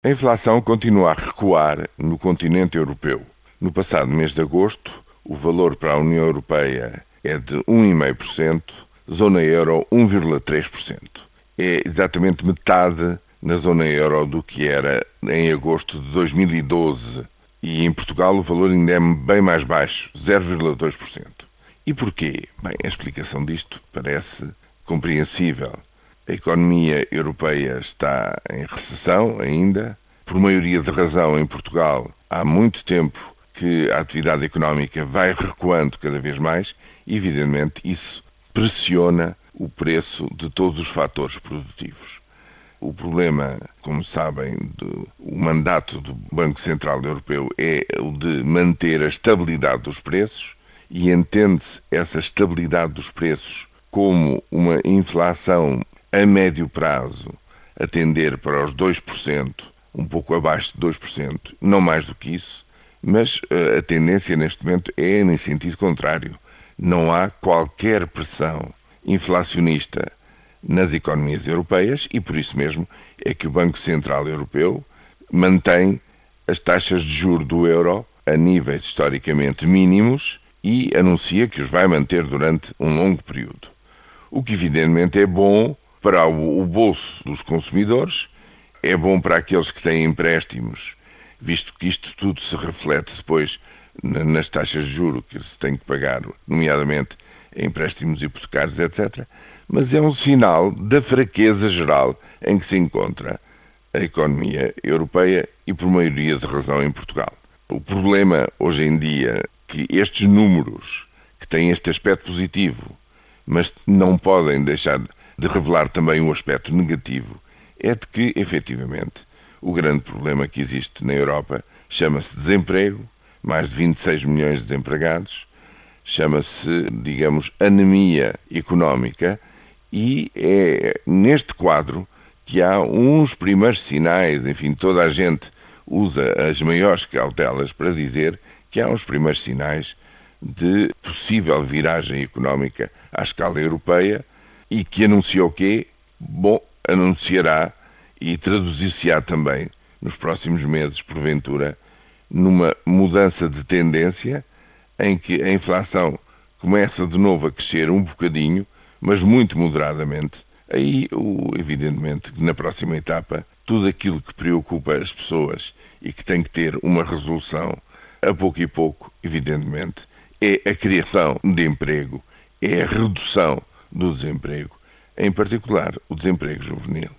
A inflação continua a recuar no continente europeu. No passado mês de agosto, o valor para a União Europeia é de 1,5%, zona euro 1,3%. É exatamente metade na zona euro do que era em agosto de 2012. E em Portugal o valor ainda é bem mais baixo, 0,2%. E porquê? Bem, a explicação disto parece compreensível. A economia europeia está em recessão ainda. Por maioria de razão, em Portugal, há muito tempo que a atividade económica vai recuando cada vez mais e, evidentemente, isso pressiona o preço de todos os fatores produtivos. O problema, como sabem, do mandato do Banco Central Europeu é o de manter a estabilidade dos preços e entende-se essa estabilidade dos preços como uma inflação a médio prazo a tender para os 2%, um pouco abaixo de 2%, não mais do que isso, mas uh, a tendência neste momento é em sentido contrário. Não há qualquer pressão inflacionista nas economias europeias e por isso mesmo é que o Banco Central Europeu mantém as taxas de juro do euro a níveis historicamente mínimos e anuncia que os vai manter durante um longo período. O que evidentemente é bom para o, bolso dos consumidores, é bom para aqueles que têm empréstimos, visto que isto tudo se reflete depois nas taxas de juro que se tem que pagar, nomeadamente empréstimos hipotecários, etc. Mas é um sinal da fraqueza geral em que se encontra a economia europeia e, por maioria de razão, em Portugal. O problema hoje em dia que estes números, que têm este aspecto positivo, mas não podem deixar de revelar também um aspecto negativo, é de que, efetivamente, o grande problema que existe na Europa chama-se desemprego, mais de 26 milhões de desempregados, chama-se, digamos, anemia económica, e é neste quadro que há uns primeiros sinais, enfim, toda a gente usa as maiores cautelas para dizer que há uns primeiros sinais de possível viragem económica à escala europeia e que anunciou que, bom, anunciará e traduzir-se-á também nos próximos meses, porventura, numa mudança de tendência em que a inflação começa de novo a crescer um bocadinho, mas muito moderadamente. Aí, evidentemente, na próxima etapa, tudo aquilo que preocupa as pessoas e que tem que ter uma resolução a pouco e pouco, evidentemente, é a criação de emprego, é a redução do desemprego, em particular o desemprego juvenil.